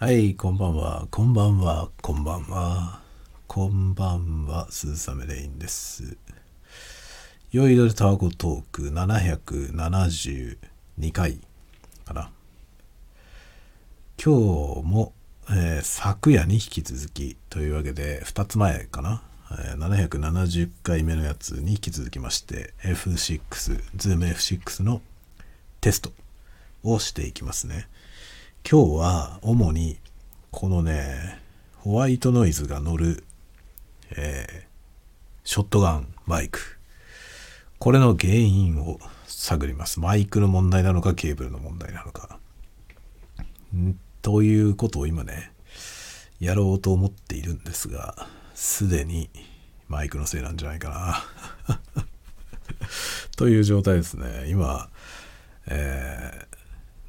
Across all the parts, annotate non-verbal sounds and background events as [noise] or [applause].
はい、こんばんは、こんばんは、こんばんは。こんばんは、鈴雨レインです。酔いどれタワゴトーク772回かな。今日も、えー昨夜に引き続きというわけで、2つ前かな。え770回目のやつに引き続きまして、F6、Zoom F6 のテストをしていきますね。今日は主にこのねホワイトノイズが乗る、えーショットガンマイク。これの原因を探ります。マイクの問題なのかケーブルの問題なのか。ん？ということを今ねやろうと思っているんですがすでにマイクのせいなんじゃないかな。[laughs] という状態ですね。今えー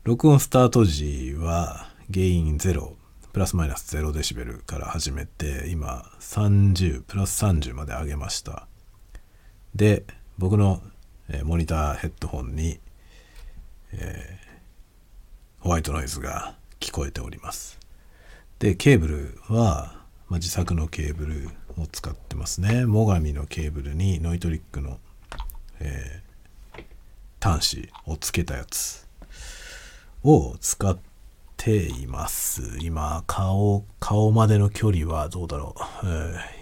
録音スタート時はゲイン0プラスマイナス0デシベルから始めて今30プラス30まで上げました。で僕の、えーモニターヘッドホンに、えーホワイトノイズが聞こえております。でケーブルは、まあ、自作のケーブルを使ってますね。最上のケーブルにノイトリックの、えー端子をつけたやつ。を使っています。今、顔、顔までの距離はどうだろう。えー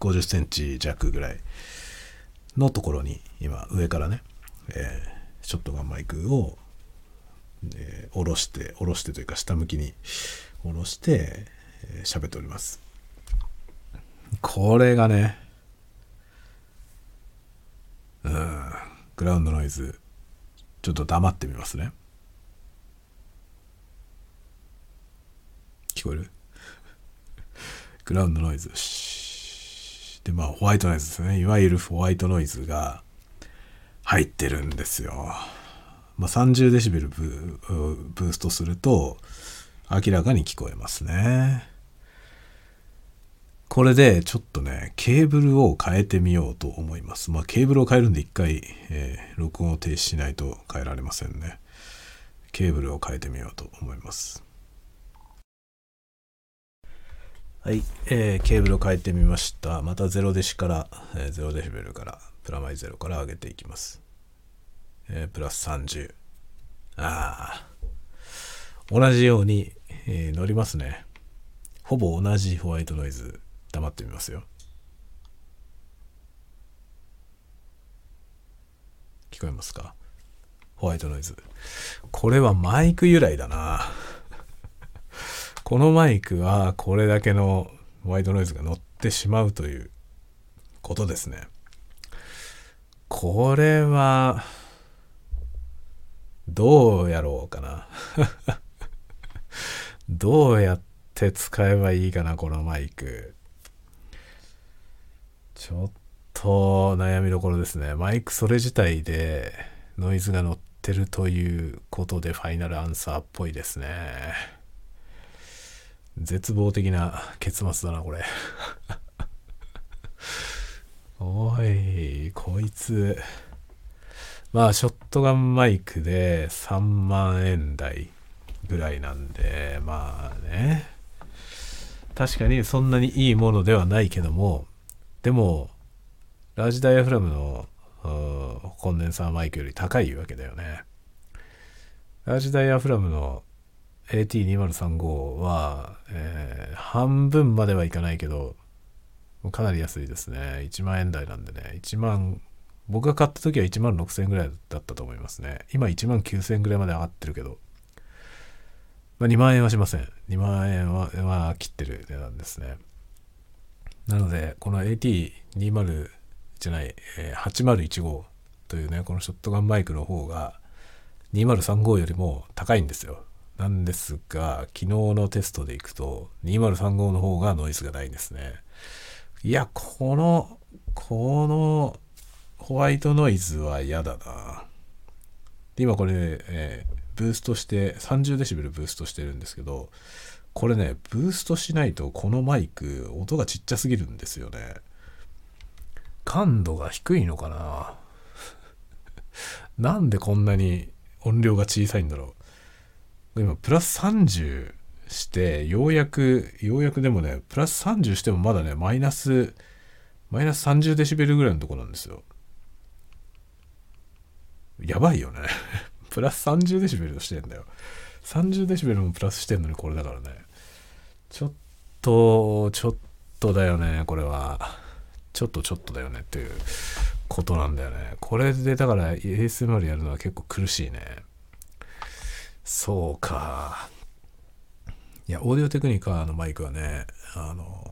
50センチ弱ぐらいのところに、今、上からね、えーショットガンマイクを、えー下ろして、下ろしてというか、下向きに下ろして、えー喋っております。これがね、うん、グラウンドノイズ、ちょっと黙ってみますね。聞こえる？グラウンドノイズ。で、まあ、ホワイトノイズですね。いわゆるホワイトノイズが入ってるんですよ。まあ、30デシベルブーブーストすると明らかに聞こえますね。これでちょっとね、ケーブルを変えてみようと思います。まあ、ケーブルを変えるんで一回、えー録音を停止しないと変えられませんね。ケーブルを変えてみようと思います。はい、えーケーブルを変えてみました。また0デシから、えー0デシベルから、プラマイゼロから上げていきます。えープラス30。ああ。同じように、えー乗りますね。ほぼ同じホワイトノイズ。黙ってみますよ。聞こえますか？ホワイトノイズ。これはマイク由来だな。このマイクはこれだけのワイトノイズが乗ってしまうということですね。これはどうやろうかな。[laughs] どうやって使えばいいかな、このマイク。ちょっと悩みどころですね。マイクそれ自体でノイズが乗ってるということでファイナルアンサーっぽいですね。絶望的な結末だな、これ。[laughs] おい、こいつ。まあ、ショットガンマイクで3万円台ぐらいなんで、まあね。確かにそんなにいいものではないけども、でも、ラージダイヤフラムのコンデンサーマイクより高いわけだよね。ラージダイヤフラムの AT2035 は、えー半分まではいかないけど、かなり安いですね。1万円台なんでね。1万、僕が買った時は1万6000円ぐらいだったと思いますね。今1万9000円ぐらいまで上がってるけど、まあ、2万円はしません。2万円は、まあ、切ってる値段ですね。なので、この AT20 じゃない、えー8015というね、このショットガンマイクの方が2035よりも高いんですよ。なんですが、昨日のテストでいくと2035の方がノイズがないですね。いや、この、このホワイトノイズは嫌だな。で今これ、えーブーストして30デシベルブーストしてるんですけどこれねブーストしないとこのマイク音がちっちゃすぎるんですよね感度が低いのかな [laughs] なんでこんなに音量が小さいんだろう今プラス30してようやくようやくでもねプラス30してもまだねマイナスマイナス30デシベルぐらいのとこなんですよ。やばいよね。[laughs] プラス30デシベルしてんだよ。30デシベルもプラスしてんのにこれだからね。ちょっとちょっとだよねこれは。ちょっとちょっとだよねっていうことなんだよね。これでだから ASMR やるのは結構苦しいね。そうか。いやオーディオテクニカのマイクはねあの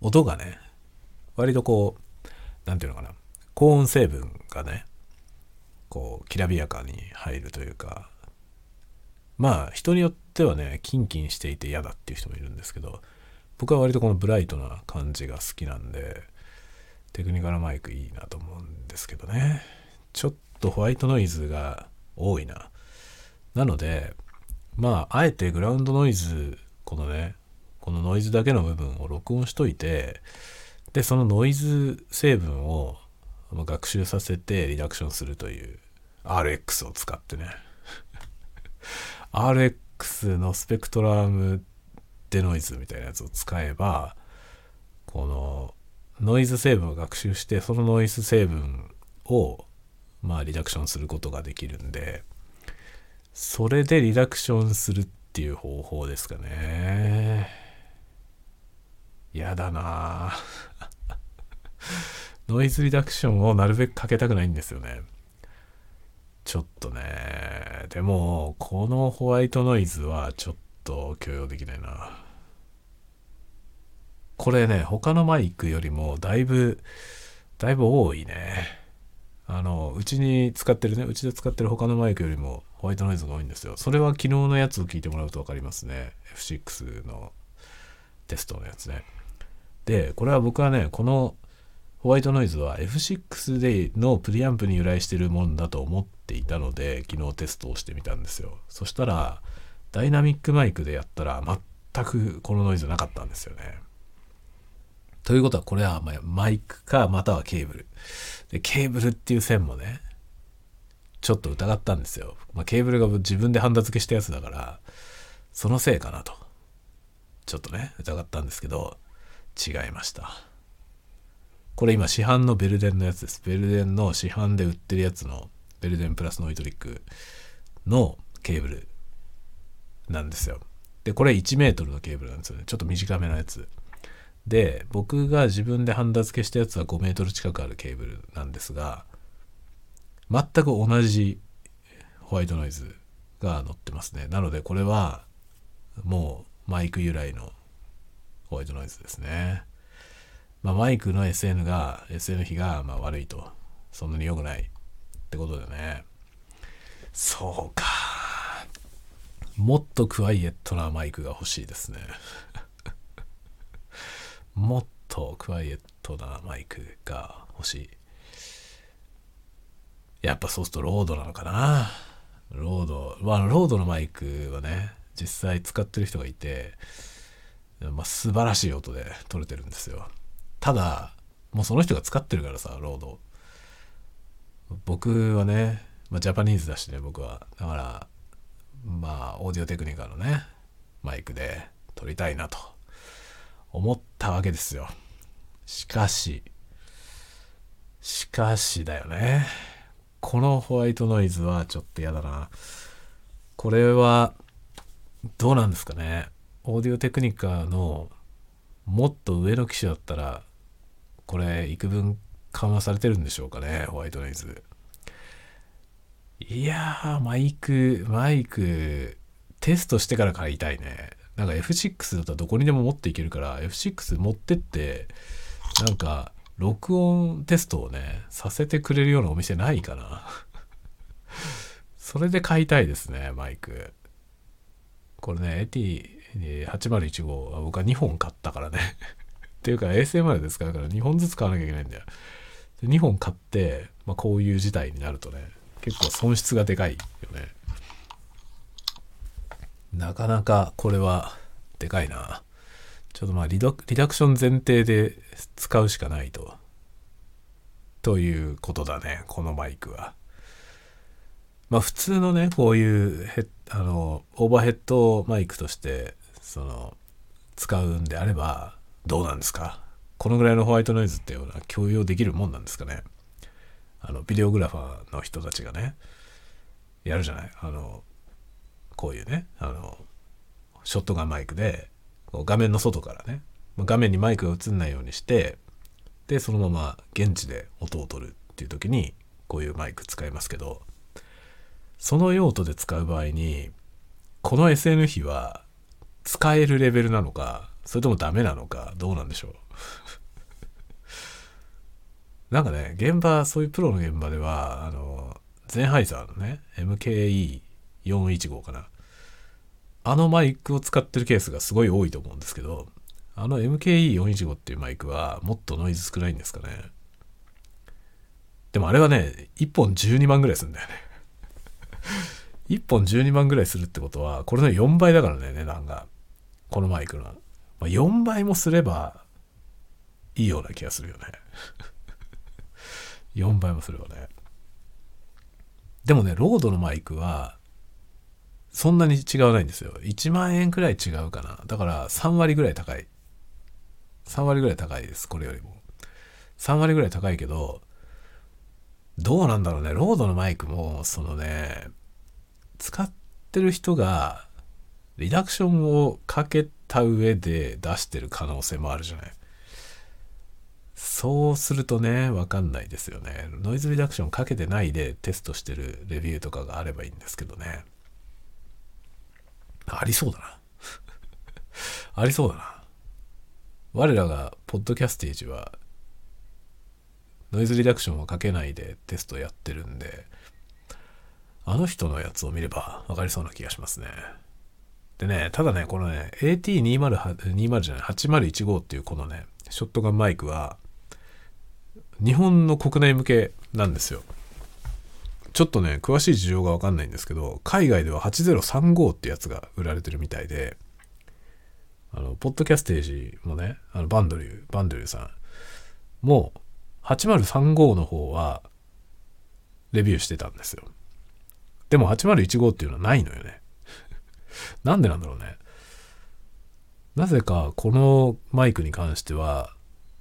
音がね割とこう何て言うのかな高音成分がねこうきらびやかに入るというかまあ人によってはねキンキンしていて嫌だっていう人もいるんですけど僕は割とこのブライトな感じが好きなんでテクニカルマイクいいなと思うんですけどね。ちょっとホワイトノイズが多いな。なのでまああえてグラウンドノイズこのねこのノイズだけの部分を録音しといてでそのノイズ成分を学習させてリダクションするという RX を使ってね。RX のスペクトラムデノイズみたいなやつを使えばこのノイズ成分を学習してそのノイズ成分をまあリダクションすることができるんでそれでリダクションするっていう方法ですかね。やだな。ノイズリダクションをなるべくかけたくないんですよね。ちょっとね。でもこのホワイトノイズはちょっと許容できないな。これね他のマイクよりもだいぶだいぶ多いね。あのうちに使ってるね。うちで使ってる他のマイクよりもホワイトノイズが多いんですよ。それは昨日のやつを聞いてもらうと分かりますね。F6 のテストのやつね。でこれは僕はねこのホワイトノイズは F6 でのプリアンプに由来してるもんだと思っていたので昨日テストをしてみたんですよ。そしたらダイナミックマイクでやったら全くこのノイズなかったんですよね。ということはこれはマイクかまたはケーブル。でケーブルっていう線もねちょっと疑ったんですよ、まあ、ケーブルが自分でハンダ付けしたやつだからそのせいかなとちょっとね疑ったんですけど違いましたこれ今市販のベルデンのやつです。ベルデンの市販で売ってるやつのベルデンプラスノイトリックのケーブルなんですよ。で、これ1メートルのケーブルなんですよね。ちょっと短めのやつ。で、僕が自分でハンダ付けしたやつは5メートル近くあるケーブルなんですが、全く同じホワイトノイズが乗ってますね。なのでこれはもうマイク由来のホワイトノイズですね。まあ、マイクの SN が SN 比がまあ悪いとそんなに良くないってことでねそうかもっとクワイエットなマイクが欲しいですね [laughs] もっとクワイエットなマイクが欲しいやっぱそうするとロードなのかな。ロードまあロードのマイクはね実際使ってる人がいて、まあ、素晴らしい音で撮れてるんですよ。ただもうその人が使ってるからさロード。僕はね、まあ、 Japanese だしね僕は。だからまあオーディオテクニカのねマイクで撮りたいなと思ったわけですよ。しかししかしだよね。このホワイトノイズはちょっと嫌だな。これはどうなんですかね。オーディオテクニカのもっと上の機種だったらこれ幾分緩和されてるんでしょうかねホワイトノイズ。いやーマイクマイクテストしてから買いたいね。なんか F6 だったらどこにでも持っていけるから F6 持ってってなんか録音テストをねさせてくれるようなお店ないかなそれで買いたいですねマイクこれね AT8015 は僕は2本買ったからね [laughs] っていうか ASMR で使うから2本ずつ買わなきゃいけないんだよ。で2本買って、まあ、こういう事態になるとね、結構損失がでかいよね。なかなかこれはでかいな。ちょっとまあリダリダクション前提で使うしかないと。ということだね、このマイクは。まあ普通のねこういうヘッあのオーバーヘッドマイクとしてその使うんであればどうなんですか？このぐらいのホワイトノイズっていうのは共有できるもんなんですかね？あのビデオグラファーの人たちがねやるじゃない？あのこういうねあのショットガンマイクで画面の外からね画面にマイクが映んないようにしてでそのまま現地で音を取るっていう時にこういうマイク使いますけどその用途で使う場合にこの SN 比は使えるレベルなのかそれともダメなのかどうなんでしょう？[laughs] なんかね現場そういうプロの現場ではあのゼンハイザーのね MKE415 かな。あのマイクを使ってるケースがすごい多いと思うんですけどあの MKE415 っていうマイクはもっとノイズ少ないんですかね。でもあれはね1本12万ぐらいするんだよね。[laughs] 1本12万ぐらいするってことはこれの4倍だからね値段が。このマイクの、まあ、4倍もすればいいような気がするよね。[laughs] 4倍もすればね。でもねロードのマイクはそんなに違わないんですよ。1万円くらい違うかな。だから3割ぐらい高い。3割ぐらい高いですこれよりも。3割ぐらい高いけどどうなんだろうね。ロードのマイクもそのね使ってる人がリダクションをかけた上で出してる可能性もあるじゃない。そうするとね分かんないですよね。ノイズリダクションかけてないでテストしてるレビューとかがあればいいんですけどね。ありそうだな [laughs] ありそうだな我らがポッドキャステージはノイズリダクションをかけないでテストやってるんであの人のやつを見れば分かりそうな気がしますね。でね、ただね、このね、AT2020 じゃない、8015っていうこのね、ショットガンマイクは、日本の国内向けなんですよ。ちょっとね、詳しい事情がわかんないんですけど、海外では8035ってやつが売られてるみたいで、あの、ポッドキャステージもね、あの、バンドリュー、バンドリューさんも、8035の方は、レビューしてたんですよ。でも8015っていうのはないのよね。[laughs] なんでなんだろうね。なぜかこのマイクに関しては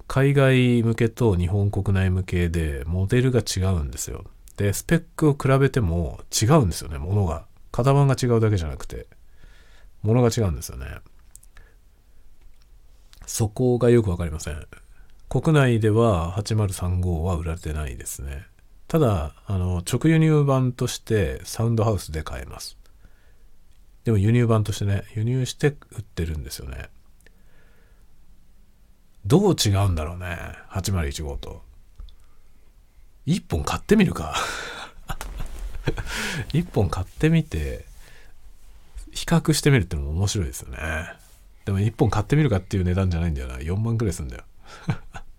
海外向けと日本国内向けでモデルが違うんですよ。で、スペックを比べても違うんですよね、ものが。型番が違うだけじゃなくて、ものが違うんですよね。そこがよくわかりません。国内では8035は売られてないですね。ただ、あの、直輸入版としてサウンドハウスで買えます。でも輸入版としてね、輸入して売ってるんですよね。どう違うんだろうね。8015と。1本買ってみるか。[laughs] 1本買ってみて、比較してみるってのも面白いですよね。でも1本買ってみるかっていう値段じゃないんだよな。4万くらいするんだよ。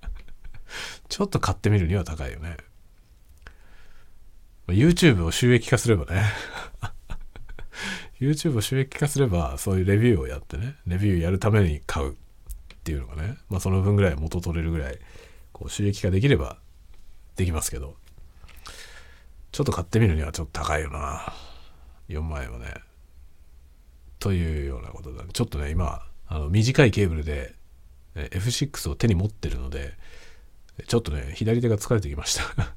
[laughs] ちょっと買ってみるには高いよね。YouTube を収益化すればね [laughs] YouTube を収益化すればそういうレビューをやってねレビューやるために買うっていうのがねまあその分ぐらい元取れるぐらいこう収益化できればできますけど。ちょっと買ってみるにはちょっと高いよな。4万円はね。というようなことだねちょっとね今あの短いケーブルで F6 を手に持ってるのでちょっとね左手が疲れてきました。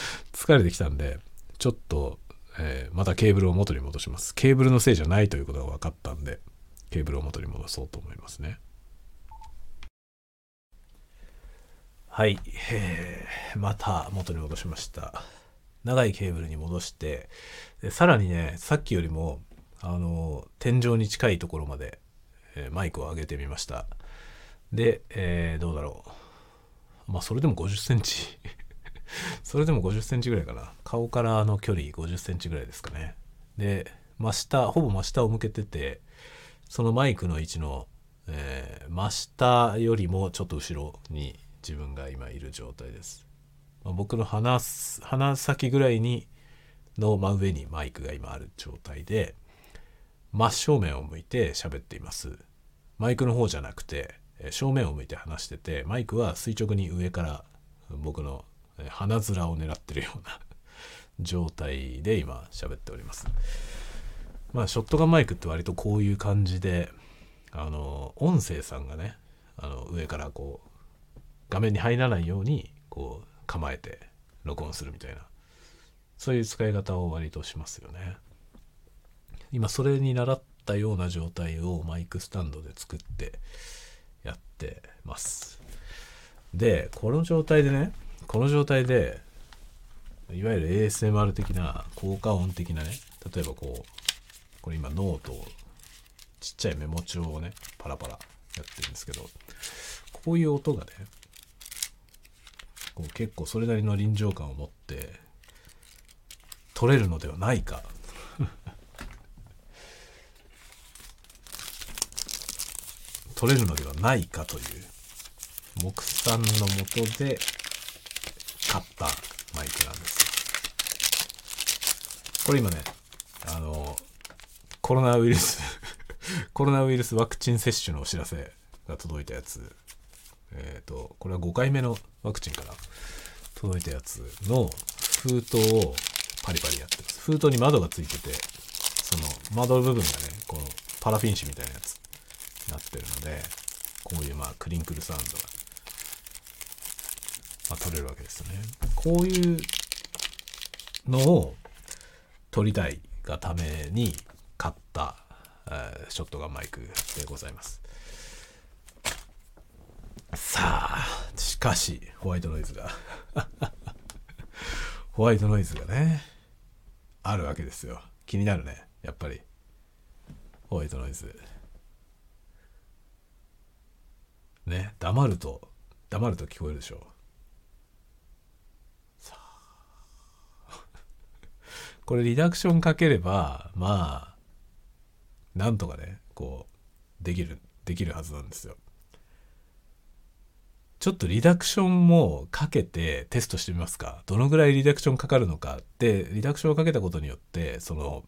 [laughs] 疲れてきたんで、ちょっと、えー、またケーブルを元に戻します。ケーブルのせいじゃないということが分かったんで、ケーブルを元に戻そうと思いますね。はい、えー、また元に戻しました。長いケーブルに戻してでさらにねさっきよりもあの天井に近いところまで、えー、マイクを上げてみましたで、えー、どうだろうまあそれでも50センチ [laughs] それでも50センチぐらいかな。顔からの距離50センチぐらいですかね。で、真下、ほぼ真下を向けてて、そのマイクの位置の、えー、真下よりもちょっと後ろに自分が今いる状態です。まあ、僕の鼻鼻先ぐらいにの真上にマイクが今ある状態で、真正面を向いて喋っています。マイクの方じゃなくて、正面を向いて話してて、マイクは垂直に上から僕の鼻面を狙ってるような [laughs] 状態で今喋っておりますまあショットガンマイクって割とこういう感じであの音声さんがねあの上からこう画面に入らないようにこう構えて録音するみたいな。そういう使い方を割としますよね。今それに習ったような状態をマイクスタンドで作ってやってます。でこの状態でねこの状態でいわゆる ASMR 的な効果音的なね例えばこうこれ今ノートをちっちゃいメモ帳をねパラパラやってるんですけどこういう音がねこう結構それなりの臨場感を持って取れるのではないか。[laughs] 取れるのではないかという目算のもとで買ったマイクなんです。これ今ねあのコロナウイルス [laughs] コロナウイルスワクチン接種のお知らせが届いたやつ。えっ、ー、とこれは5回目のワクチンから届いたやつの封筒をパリパリやってます。封筒に窓がついててその窓部分がねこのパラフィン紙みたいなやつになってるのでこういうまあクリンクルサウンドが、まあ、取れるわけですよね。こういうのを撮りたいがために買った、えー、ショットガンマイクでございます。さあしかしホワイトノイズが。[laughs] ホワイトノイズがねあるわけですよ。気になるねやっぱり。ホワイトノイズ。ね黙ると黙ると聞こえるでしょ。さあ。[laughs] これリダクションかければまあなんとかねこうできるできるはずなんですよ。ちょっとリダクションもかけてテストしてみますかどのぐらいリダクションかかるのかでリダクションをかけたことによってその、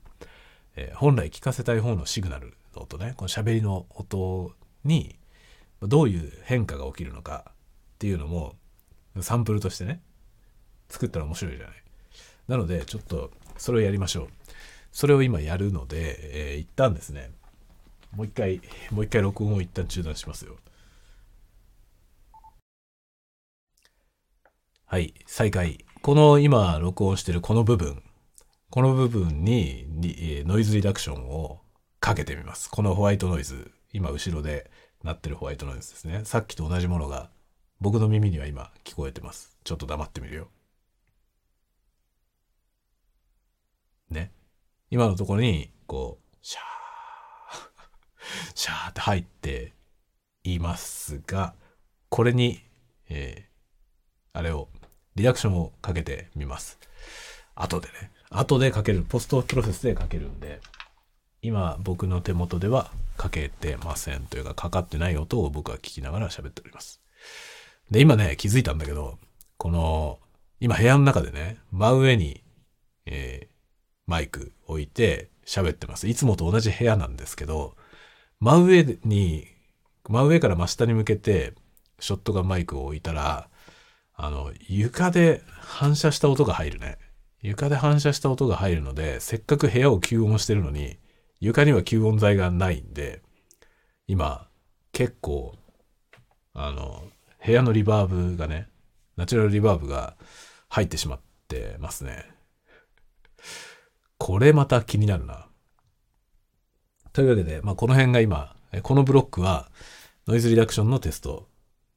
えー、本来聞かせたい方のシグナルの音ねこの喋りの音にどういう変化が起きるのかっていうのもサンプルとしてね作ったら面白いじゃない。なのでちょっとそれをやりましょう。それを今やるので、えー、一旦ですねもう一回もう一回録音を一旦中断しますよ。はい、再開。この今録音してるこの部分、この部分にノイズリダクションをかけてみます。このホワイトノイズ、今後ろで鳴ってるホワイトノイズですね。さっきと同じものが僕の耳には今聞こえてます。ちょっと黙ってみるよ。ね。今のところに、こう、シャー、シャーって入っていますが、これに、えー、あれをリダクションをかけてみます。後でね。後でかける。ポストプロセスでかけるんで、今僕の手元ではかけてませんというか、かかってない音を僕は聞きながら喋っております。で、今ね、気づいたんだけど、この、今部屋の中でね、真上に、えー、マイク置いて喋ってます。いつもと同じ部屋なんですけど、真上に、真上から真下に向けて、ショットガンマイクを置いたら、あの、床で反射した音が入るね。床で反射した音が入るので、せっかく部屋を吸音してるのに、床には吸音材がないんで、今、結構、あの、部屋のリバーブがね、ナチュラルリバーブが入ってしまってますね。これまた気になるな。というわけで、まあ、この辺が今、このブロックはノイズリダクションのテスト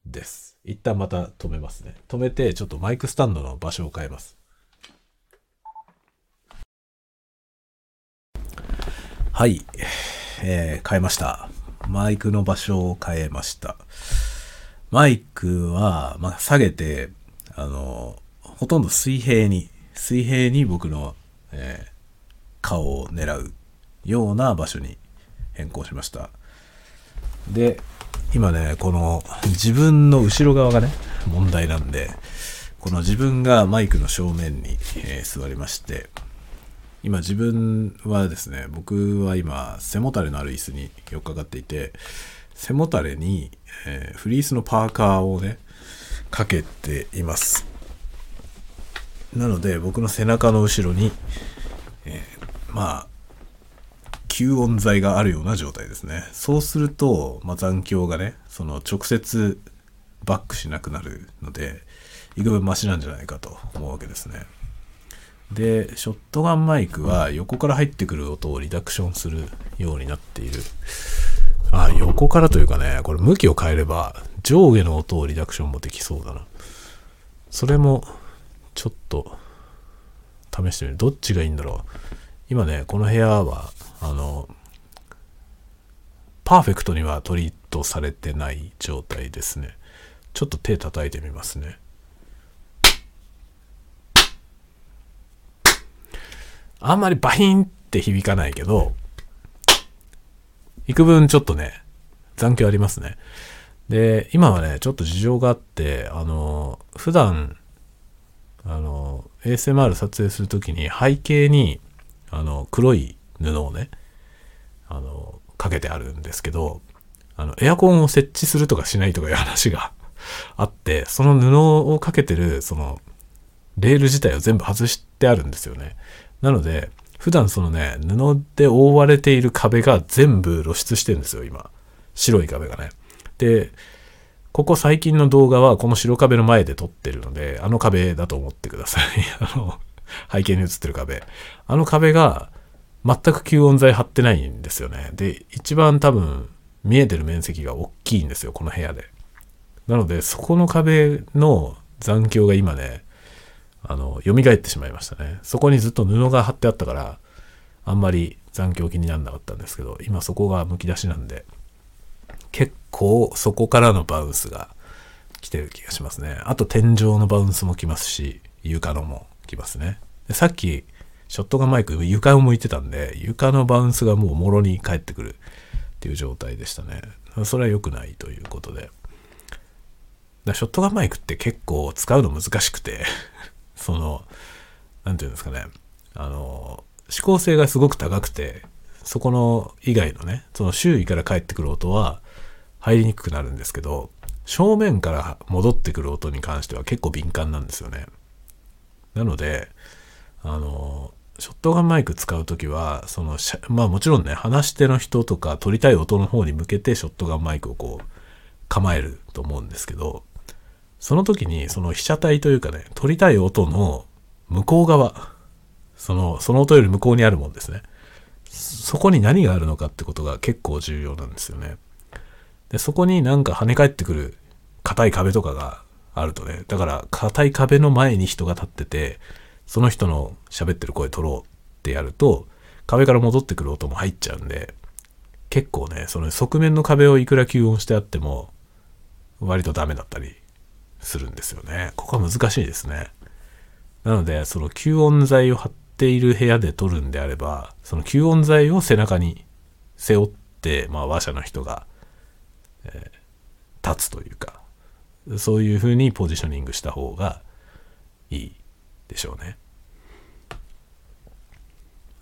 です。一旦また止めますね。止めて、ちょっとマイクスタンドの場所を変えます。はい。えー、変えました。マイクの場所を変えました。マイクは、まあ、下げて、あの、ほとんど水平に、水平に僕の、えー、顔を狙うような場所に変更しました。で、今ね、この自分の後ろ側がね、問題なんで、この自分がマイクの正面に、えー、座りまして、今自分はですね、僕は今背もたれのある椅子に寄っかかっていて、背もたれに、えー、フリースのパーカーをね、かけています。なので僕の背中の後ろに、えーまあ吸音材があるような状態ですね。そうすると、まあ、残響がねその直接バックしなくなるので幾分マシなんじゃないかと思うわけですね。でショットガンマイクは横から入ってくる音をリダクションするようになっている。あ横からというかねこれ向きを変えれば上下の音をリダクションもできそうだな。それもちょっと試してみる。どっちがいいんだろう。今ねこの部屋はあのパーフェクトにはトリートされてない状態ですね。ちょっと手叩いてみますね。あんまりバヒンって響かないけど幾分ちょっとね残響ありますね。で今はねちょっと事情があってあの普段あの ASMR 撮影する時に背景にあの黒い布をねあのかけてあるんですけどあのエアコンを設置するとかしないとかいう話が [laughs] あってその布をかけてるそのレール自体を全部外してあるんですよね。なので普段そのね布で覆われている壁が全部露出してるんですよ今。白い壁がね。でここ最近の動画はこの白壁の前で撮ってるのであの壁だと思ってください。[laughs] あの背景に映ってる壁。あの壁が全く吸音材貼ってないんですよね。で、一番多分見えてる面積が大きいんですよ、この部屋で。なので、そこの壁の残響が今ね、あの、蘇ってしまいましたね。そこにずっと布が貼ってあったから、あんまり残響気にならなかったんですけど、今そこがむき出しなんで、結構そこからのバウンスが来てる気がしますね。あと天井のバウンスも来ますし、床のも来ますね。でさっきショットガンマイク床を向いてたんで、床のバウンスがもうもろに返ってくるっていう状態でしたね。それは良くないということで。だショットガンマイクって結構使うの難しくて [laughs] その、何て言うんですかね、あの、指向性がすごく高くて、そこの以外のね、その周囲から返ってくる音は入りにくくなるんですけど、正面から戻ってくる音に関しては結構敏感なんですよね。なので、あの、ショットガンマイク使う時はそのまあもちろんね話し手の人とか撮りたい音の方に向けてショットガンマイクをこう構えると思うんですけどその時にその被写体というかね撮りたい音の向こう側そのその音より向こうにあるもんですね。そこに何があるのかってことが結構重要なんですよね。でそこになんか跳ね返ってくる硬い壁とかがあるとねだから硬い壁の前に人が立っててその人の喋ってる声取ろうってやると壁から戻ってくる音も入っちゃうんで結構ねその側面の壁をいくら吸音してあっても割とダメだったりするんですよねここは難しいですねなのでその吸音材を貼っている部屋で撮るんであればその吸音材を背中に背負って、まあ、話者の人が、えー、立つというかそういう風にポジショニングした方がいいでしょうね。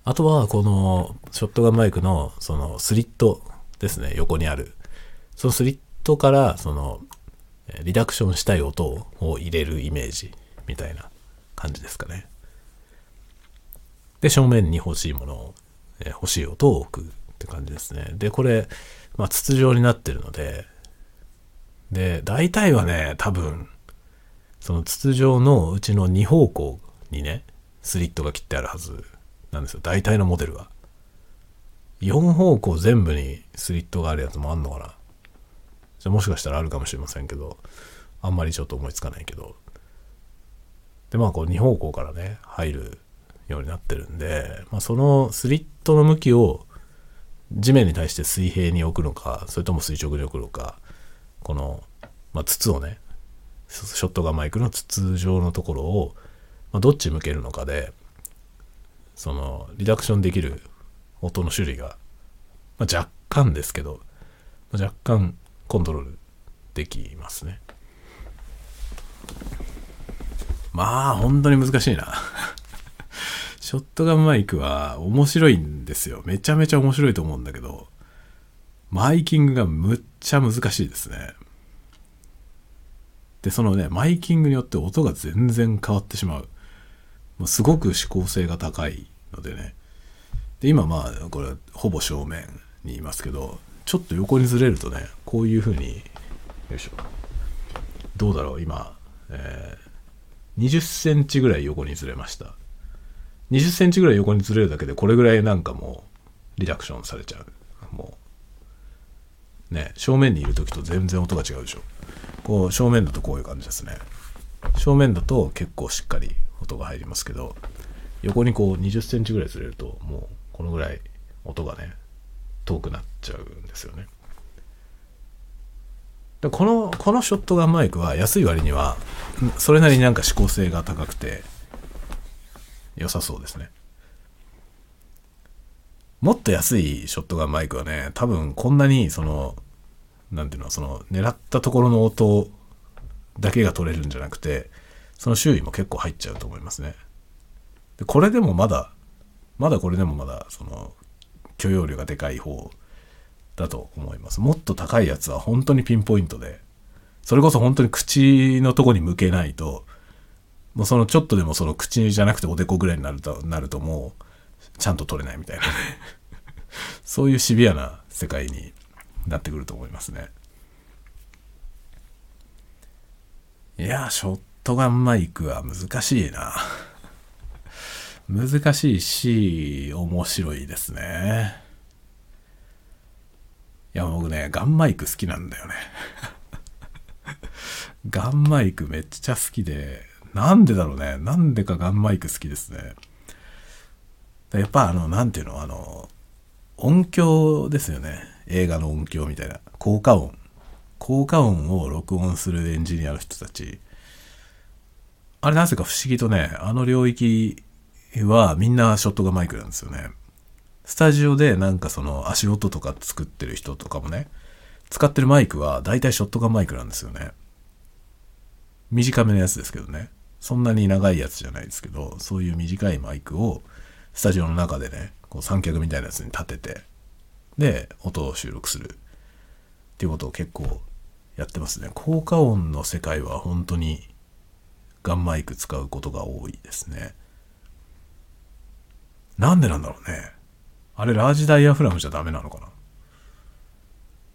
あとはこのショットガンマイクのそのスリットですね。横にある。そのスリットからそのリダクションしたい音を入れるイメージみたいな感じですかね。で正面に欲しいものを、え欲しい音を置くって感じですね。でこれ、まあ、筒状になってるのでで大体はね多分その筒状のうちの2方向にねスリットが切ってあるはず。なんですよ。大体のモデルは。4方向全部にスリットがあるやつもあんのかな。じゃもしかしたらあるかもしれませんけどあんまりちょっと思いつかないけど。でまあこう2方向からね入るようになってるんで、まあ、そのスリットの向きを地面に対して水平に置くのかそれとも垂直に置くのかこの、まあ、筒をねショットガンマイクの筒状のところを、まあ、どっち向けるのかでそのリダクションできる音の種類が、まあ、若干ですけど、まあ、若干コントロールできますね。まあ本当に難しいな。[laughs] ショットガンマイクは面白いんですよ。めちゃめちゃ面白いと思うんだけどマイキングがむっちゃ難しいですね。でそのねマイキングによって音が全然変わってしまう。もうすごく指向性が高いのでね。で今まあこれほぼ正面にいますけどちょっと横にずれるとねこういう風によいしょ。どうだろう今、えー、20センチぐらい横にずれました。20センチぐらい横にずれるだけでこれぐらいなんかもうリダクションされちゃう。もうね正面にいる時と全然音が違うでしょ。こう正面だとこういう感じですね。正面だと結構しっかり音が入りますけど横にこう20センチぐらいずれるともうこのぐらい音がね遠くなっちゃうんですよね。でこのこのショットガンマイクは安い割にはそれなりになんか指向性が高くて良さそうですね。もっと安いショットガンマイクはね多分こんなにその何ていうのその狙ったところの音だけが取れるんじゃなくてその周囲も結構入っちゃうと思いますねでこれでもまだまだこれでもまだその許容量がでかい方だと思います。もっと高いやつは本当にピンポイントで、それこそ本当に口のとこに向けないと、もうそのちょっとでもその口じゃなくておでこぐらいになると、なるともうちゃんと取れないみたいなね。[laughs] そういうシビアな世界になってくると思いますね。いや、ショットガンマイクは難しいな。難しいし、面白いですね。いや、僕ね、ガンマイク好きなんだよね。[laughs] ガンマイクめっちゃ好きで、なんでだろうね。なんでかガンマイク好きですね。やっぱあの、なんていうの、あの、音響ですよね。映画の音響みたいな。効果音。効果音を録音するエンジニアの人たち。あれなぜか不思議とね、あの領域はみんなショットガンマイクなんですよね。スタジオでなんかその足音とか作ってる人とかもね、使ってるマイクは大体ショットガンマイクなんですよね。短めのやつですけどね。そんなに長いやつじゃないですけど、そういう短いマイクをスタジオの中でね、こう三脚みたいなやつに立てて、で、音を収録するっていうことを結構やってますね。効果音の世界は本当にガンマイク使うことが多いですね。なんでなんだろうね。あれ、ラージダイヤフラムじゃダメなのかな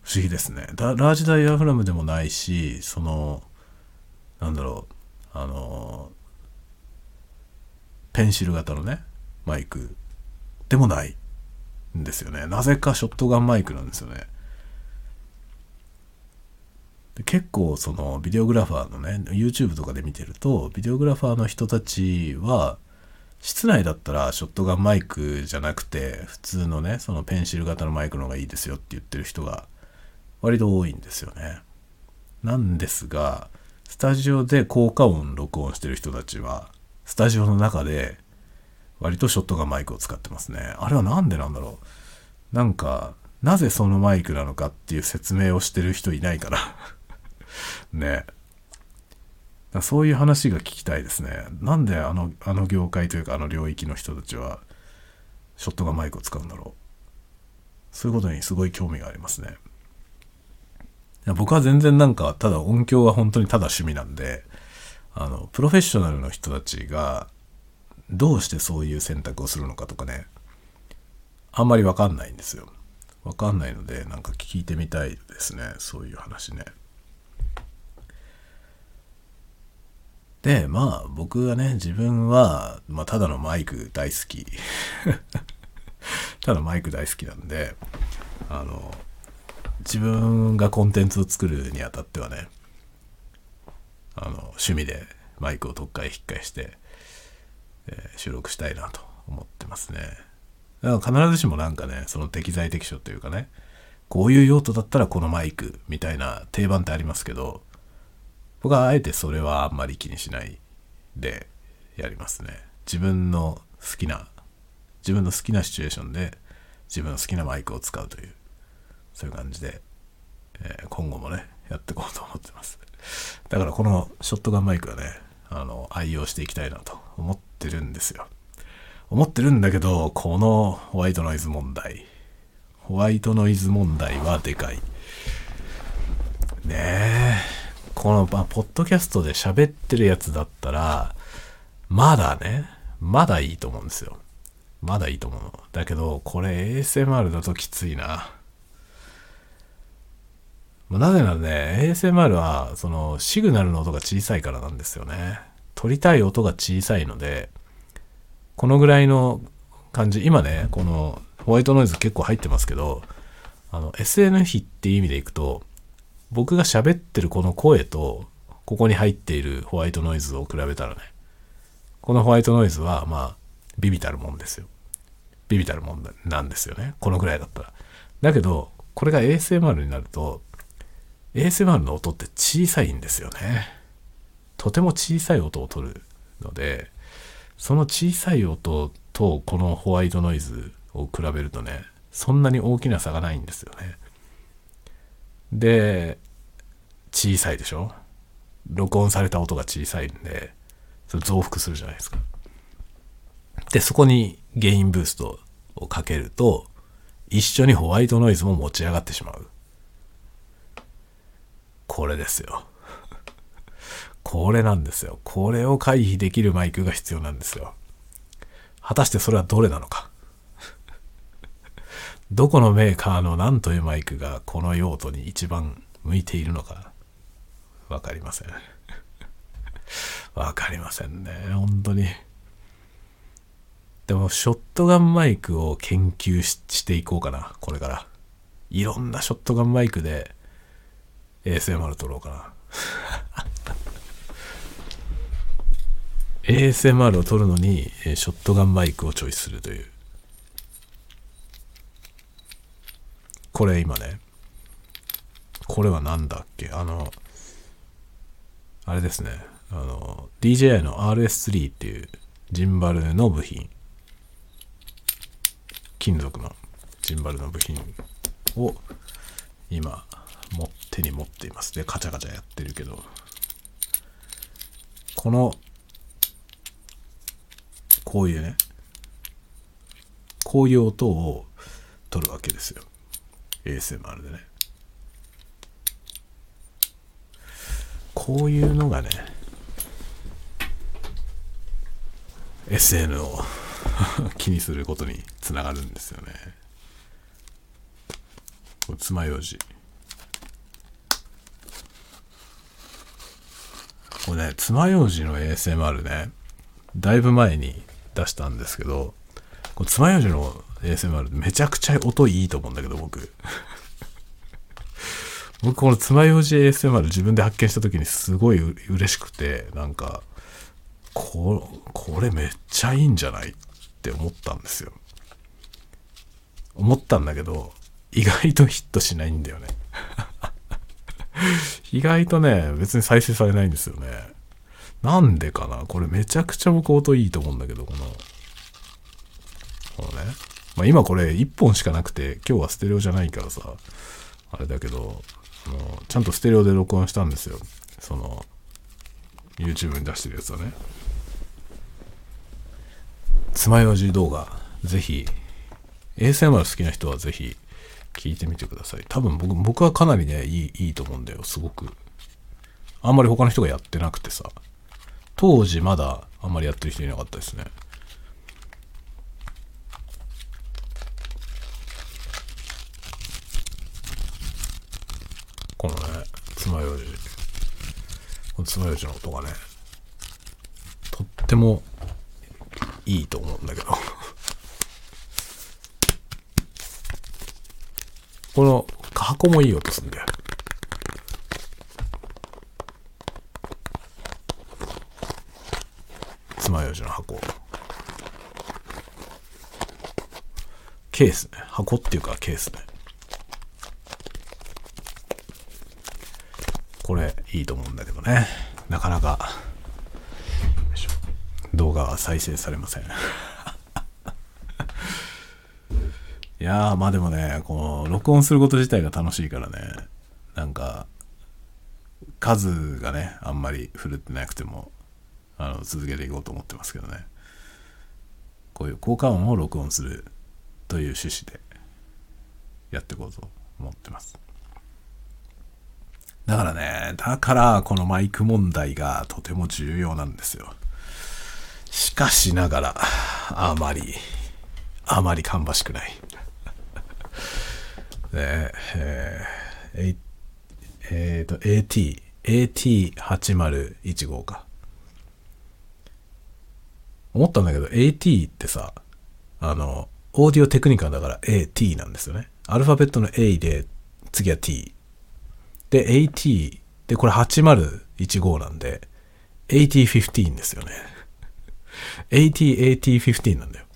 不思議ですね。ラージダイヤフラムでもないし、その、なんだろう、あの、ペンシル型のね、マイクでもないんですよね。なぜかショットガンマイクなんですよね。で結構そのビデオグラファーのね YouTube とかで見てるとビデオグラファーの人たちは室内だったらショットガンマイクじゃなくて普通のねそのペンシル型のマイクの方がいいですよって言ってる人が割と多いんですよね。なんですがスタジオで効果音録音してる人たちはスタジオの中で割とショットガンマイクを使ってますね。あれは何でなんだろう。なんかなぜそのマイクなのかっていう説明をしてる人いないから。ねそういう話が聞きたいですね。なんであのあの業界というかあの領域の人たちはショットガンマイクを使うんだろう。そういうことにすごい興味がありますね。いや僕は全然なんかただ音響は本当にただ趣味なんであのプロフェッショナルの人たちがどうしてそういう選択をするのかとかねあんまりわかんないんですよ。わかんないのでなんか聞いてみたいですねそういう話ね。で、まあ僕はね、自分は、まあただのマイク大好き。[laughs] ただマイク大好きなんで、あの、自分がコンテンツを作るにあたってはね、あの、趣味でマイクを特会引っかえして、えー、収録したいなと思ってますね。だから必ずしもなんかね、その適材適所というかね、こういう用途だったらこのマイクみたいな定番ってありますけど、僕はあえてそれはあんまり気にしないでやりますね。自分の好きな、自分の好きなシチュエーションで自分の好きなマイクを使うという、そういう感じで、えー、今後もね、やっていこうと思ってます。だからこのショットガンマイクはね、あの、愛用していきたいなと思ってるんですよ。思ってるんだけど、このホワイトノイズ問題。ホワイトノイズ問題はでかい。ねえ。この、まあ、ポッドキャストで喋ってるやつだったら、まだね、まだいいと思うんですよ。まだいいと思う。だけど、これ ASMR だときついな。なぜならね、ASMR は、その、シグナルの音が小さいからなんですよね。取りたい音が小さいので、このぐらいの感じ、今ね、このホワイトノイズ結構入ってますけど、あの、SN 比っていう意味でいくと、僕が喋ってるこの声と、ここに入っているホワイトノイズを比べたらね、このホワイトノイズは、まあ、ビビたるもんですよ。ビビたるもんなんですよね。このぐらいだったら。だけど、これが ASMR になると、ASMR の音って小さいんですよね。とても小さい音を取るので、その小さい音とこのホワイトノイズを比べるとね、そんなに大きな差がないんですよね。で、小さいでしょ？録音された音が小さいんで、それ増幅するじゃないですか。で、そこにゲインブーストをかけると、一緒にホワイトノイズも持ち上がってしまう。これですよ。これなんですよ。これを回避できるマイクが必要なんですよ。果たしてそれはどれなのか。どこのメーカーの何というマイクがこの用途に一番向いているのか、わかりません。[laughs] わかりませんね。本当に。でも、ショットガンマイクを研究していこうかな、これから。いろんなショットガンマイクで ASMR 撮ろうかな。[laughs] ASMR を撮るのに、ショットガンマイクをチョイスするという。これ今ね、これは何だっけ？あの、あれですね、あの、DJI の RS3 っていうジンバルの部品、金属のジンバルの部品を今、も手に持っています。で、カチャカチャやってるけど、このこういうね、こういう音を取るわけですよ。ASMR でね。こういうのがね、SN を [laughs] 気にすることにつながるんですよね。爪楊枝。これね、爪楊枝の ASMR ね、だいぶ前に出したんですけど、この爪楊枝の ASMR めちゃくちゃ音いいと思うんだけど、僕。僕この爪楊枝 ASMR 自分で発見した時にすごい嬉しくて、なんか、こ、これめっちゃいいんじゃないって思ったんですよ。思ったんだけど、意外とヒットしないんだよね。[laughs] 意外とね、別に再生されないんですよね。なんでかな？これめちゃくちゃ僕音いいと思うんだけど、この、このね。まあ今これ1本しかなくて、今日はステレオじゃないからさ、あれだけど、のちゃんとステレオで録音したんですよ。その、YouTube に出してるやつはね。爪楊枝動画、ぜひ、ASMR 好きな人はぜひ聞いてみてください。多分僕、僕はかなりね、いい、いいと思うんだよ、すごく。あんまり他の人がやってなくてさ。当時まだあんまりやってる人いなかったですね。このね、爪楊枝。この爪楊枝の音がね、とってもいいと思うんだけど [laughs] この箱もいい音すんだよ。爪楊枝の箱。ケースね。箱っていうかケースね。これいいと思うんだけどね。なかなか、動画は再生されません。[laughs] いやー、まあでもね、この、録音すること自体が楽しいからね、なんか、数がね、あんまり振るってなくても、あの続けていこうと思ってますけどねこういう効果音を録音するという趣旨でやっていこうと思ってますだからねだからこのマイク問題がとても重要なんですよしかしながら、あまり、あまり芳しくない。[laughs] ねえー、えー、と、AT、AT8015 か。思ったんだけど、AT ってさ、あの、オーディオテクニカだから AT なんですよね。アルファベットの A で、次は T。で、AT、で、これ8015なんで、AT15 ですよね。AT、AT15 なんだよ。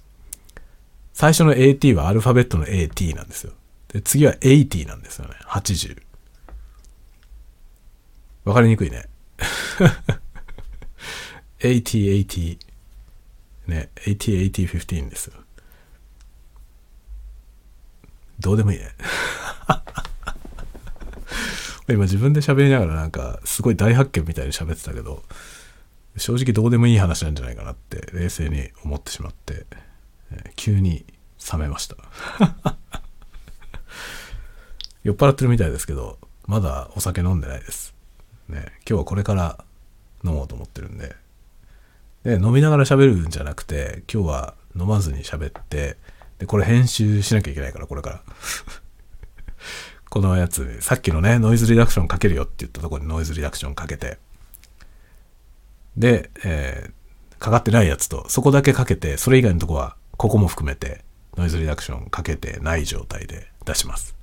最初の AT はアルファベットの AT なんですよ。で、次は80なんですよね。80。わかりにくいね。80、80。ね、80、80、15ですよ。どうでもいいね。今自分で喋りながらなんかすごい大発見みたいに喋ってたけど正直どうでもいい話なんじゃないかなって冷静に思ってしまって、え急に冷めました。[laughs] 酔っ払ってるみたいですけどまだお酒飲んでないです。ね今日はこれから飲もうと思ってるんで。で飲みながら喋るんじゃなくて今日は飲まずに喋ってでこれ編集しなきゃいけないからこれから。このやつ、さっきのね、ノイズリダクションかけるよって言ったところにノイズリダクションかけて、で、えー、かかってないやつと、そこだけかけて、それ以外のとこは、ここも含めて、ノイズリダクションかけてない状態で出します。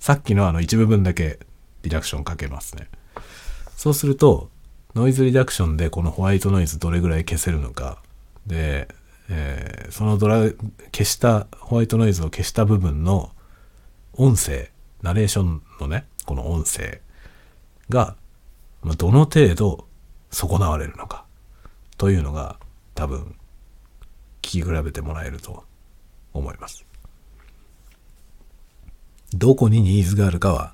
さっきのあの一部分だけリダクションかけますね。そうすると、ノイズリダクションでこのホワイトノイズどれぐらい消せるのか、で、えー、そのドラ、消した、ホワイトノイズを消した部分の音声、ナレーションのね、この音声が、どの程度損なわれるのかというのが多分聞き比べてもらえると思います。どこにニーズがあるかは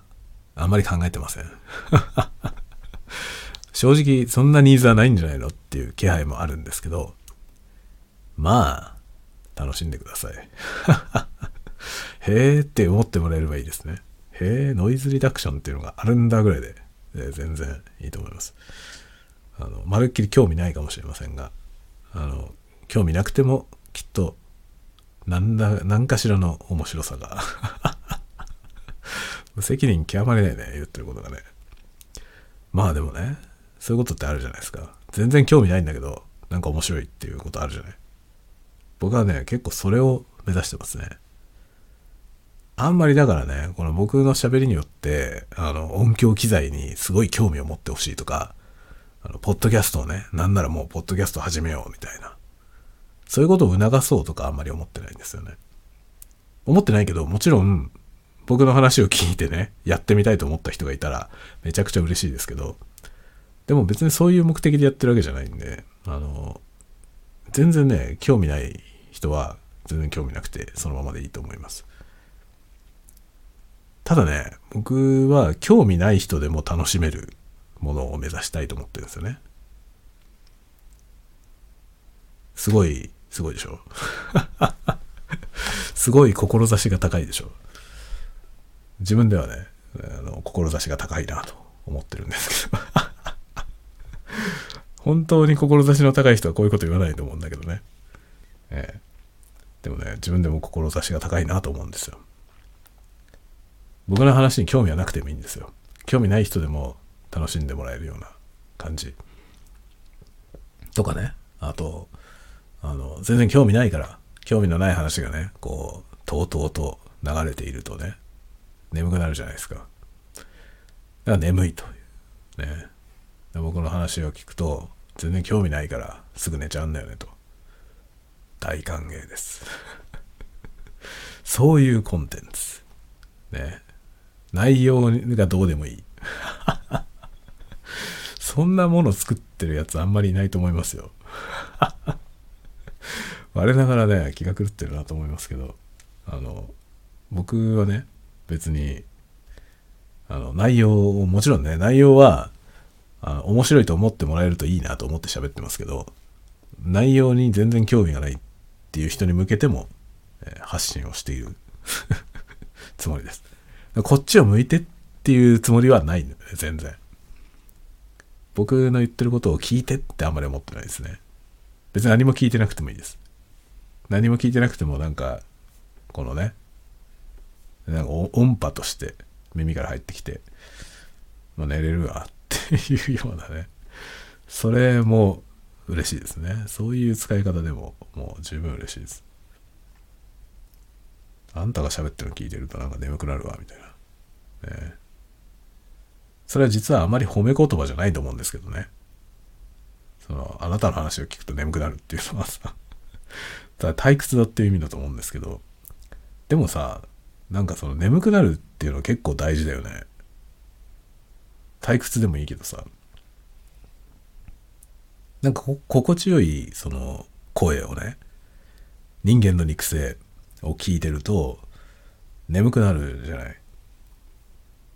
あんまり考えてません。[laughs] 正直そんなニーズはないんじゃないのっていう気配もあるんですけど、まあ、楽しんでください。[laughs] へーって思ってもらえればいいですね。へえ、ノイズリダクションっていうのがあるんだぐらいで、えー、全然いいと思います。あの、まるっきり興味ないかもしれませんが、あの、興味なくてもきっと、なんだ、何かしらの面白さが [laughs] 責任極まりないね、言ってることがね。まあでもね、そういうことってあるじゃないですか。全然興味ないんだけど、なんか面白いっていうことあるじゃない。僕はね、結構それを目指してますね。あんまりだからね、この僕の喋りによって、あの、音響機材にすごい興味を持ってほしいとか、あの、ポッドキャストをね、なんならもうポッドキャスト始めようみたいな。そういうことを促そうとかあんまり思ってないんですよね。思ってないけど、もちろん、僕の話を聞いてね、やってみたいと思った人がいたら、めちゃくちゃ嬉しいですけど、でも別にそういう目的でやってるわけじゃないんで、あの、全然ね、興味ない人は全然興味なくて、そのままでいいと思います。ただね、僕は興味ない人でも楽しめるものを目指したいと思ってるんですよね。すごい、すごいでしょ [laughs] すごい志が高いでしょ自分ではね、あの志が高いなと思ってるんですけど [laughs] 本当に志の高い人はこういうこと言わないと思うんだけどね。ええ、でもね、自分でも志が高いなと思うんですよ。僕の話に興味はなくてもいいんですよ。興味ない人でも楽しんでもらえるような感じ。とかね。あと、あの、全然興味ないから、興味のない話がね、こう、とうとうと流れているとね、眠くなるじゃないですか。だから眠いという。ね。僕の話を聞くと、全然興味ないからすぐ寝ちゃうんだよねと。大歓迎です。[laughs] そういうコンテンツ。ね。内容がどうでもいい。[laughs] そんなもの作ってるやつあんまりいないと思いますよ。[laughs] 我ながらね、気が狂ってるなと思いますけど、あの、僕はね、別に、あの、内容を、もちろんね、内容は、あの面白いと思ってもらえるといいなと思って喋ってますけど、内容に全然興味がないっていう人に向けても、えー、発信をしている [laughs] つもりです。こっちを向いてっていうつもりはないんだよね、全然。僕の言ってることを聞いてってあんまり思ってないですね。別に何も聞いてなくてもいいです。何も聞いてなくてもなんか、このね、なんか音波として耳から入ってきて、まあ、寝れるわっていうようなね。それも嬉しいですね。そういう使い方でももう十分嬉しいです。あんたが喋ってるの聞いてるとなんか眠くなるわ、みたいな。ね。それは実はあまり褒め言葉じゃないと思うんですけどね。その、あなたの話を聞くと眠くなるっていうのはさ、[laughs] ただ退屈だっていう意味だと思うんですけど、でもさ、なんかその眠くなるっていうのは結構大事だよね。退屈でもいいけどさ、なんか心地よいその声をね、人間の肉声を聞いてると眠くなるじゃない。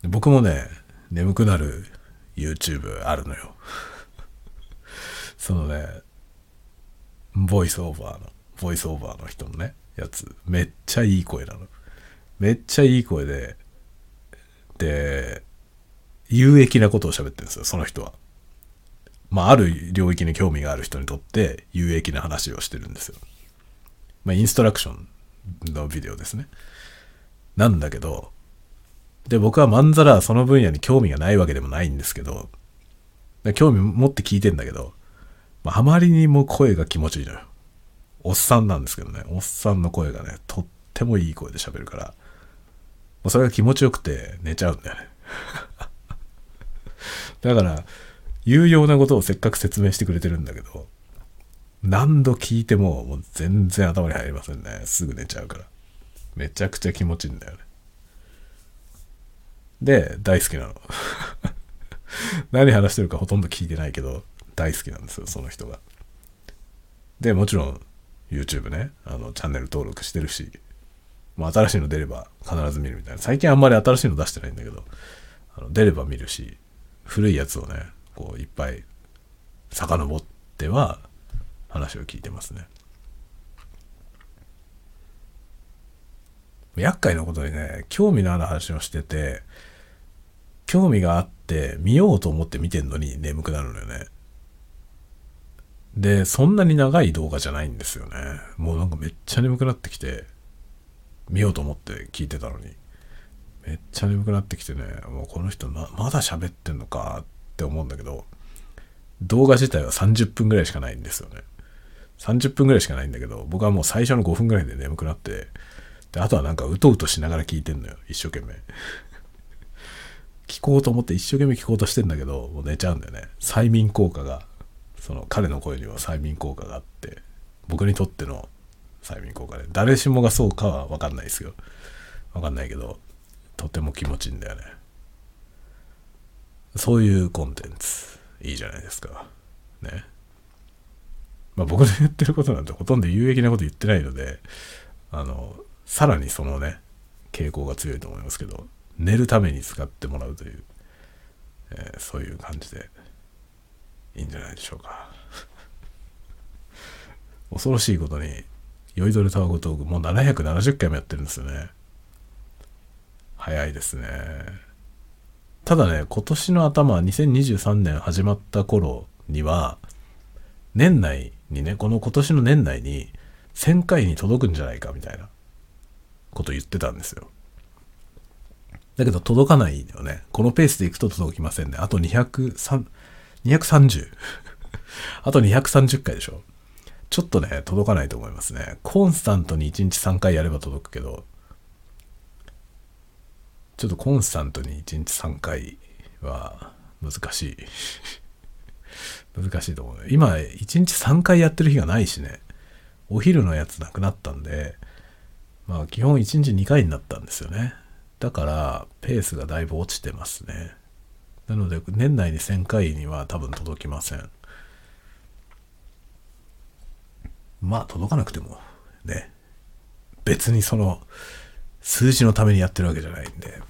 僕もね、眠くなる YouTube あるのよ。[laughs] そのね、ボイスオーバーの、ボイスオーバーの人のね、やつ、めっちゃいい声なの。めっちゃいい声で、で、有益なことを喋ってるんですよ、その人は。まあ、ある領域に興味がある人にとって有益な話をしてるんですよ。まあ、インストラクションのビデオですね。なんだけど、で、僕はまんざらその分野に興味がないわけでもないんですけど、興味持って聞いてんだけど、まあ、あまりにも声が気持ちいいのよ。おっさんなんですけどね、おっさんの声がね、とってもいい声で喋るから、もうそれが気持ちよくて寝ちゃうんだよね。[laughs] だから、有用なことをせっかく説明してくれてるんだけど、何度聞いてももう全然頭に入りませんね。すぐ寝ちゃうから。めちゃくちゃ気持ちいいんだよね。で、大好きなの。[laughs] 何話してるかほとんど聞いてないけど、大好きなんですよ、その人が。で、もちろん、YouTube ね、あの、チャンネル登録してるし、もう新しいの出れば必ず見るみたいな。最近あんまり新しいの出してないんだけど、あの出れば見るし、古いやつをね、こう、いっぱい遡っては話を聞いてますね。厄介なことにね、興味のある話をしてて、興味があって見ようと思って見てんのに眠くなるのよね。で、そんなに長い動画じゃないんですよね。もうなんかめっちゃ眠くなってきて、見ようと思って聞いてたのに。めっちゃ眠くなってきてね、もうこの人ままだ喋ってんのかって思うんだけど、動画自体は30分ぐらいしかないんですよね。30分ぐらいしかないんだけど、僕はもう最初の5分ぐらいで眠くなって、で、あとはなんかうとうとしながら聞いてんのよ、一生懸命。[laughs] 聞こうと思って一生懸命聞こうとしてんだけど、もう寝ちゃうんだよね。催眠効果がその彼の声には催眠効果があって僕にとっての催眠効果で誰しもがそうかは分かんないですよ。分かんないけどとても気持ちいいんだよね。そういうコンテンツ。いいじゃないですか。ね。まあ僕の言ってることなんてほとんど有益なこと言ってないのであのさらにそのね傾向が強いと思いますけど寝るために使ってもらうという、えー、そういう感じでいいんじゃないでしょうか。[laughs] 恐ろしいことに酔いどれタワゴトークもう770回もやってるんですよね。早いですね。ただね今年の頭2023年始まった頃には年内にねこの今年の年内に1000回に届くんじゃないかみたいなこと言ってたんですよだけど届かないよね。このペースでいくと届きませんね。あと203、230 [laughs] あと230回でしょちょっとね、届かないと思いますね。コンスタントに1日3回やれば届くけど、ちょっとコンスタントに1日3回は難しい。難しいと思う。今、1日3回やってる日がないしね。お昼のやつなくなったんで、まあ基本1日2回になったんですよね。だから、ペースがだいぶ落ちてますね。なので、年内に1000回には多分届きません。まあ、届かなくても、ね。別にその、数字のためにやってるわけじゃないんで、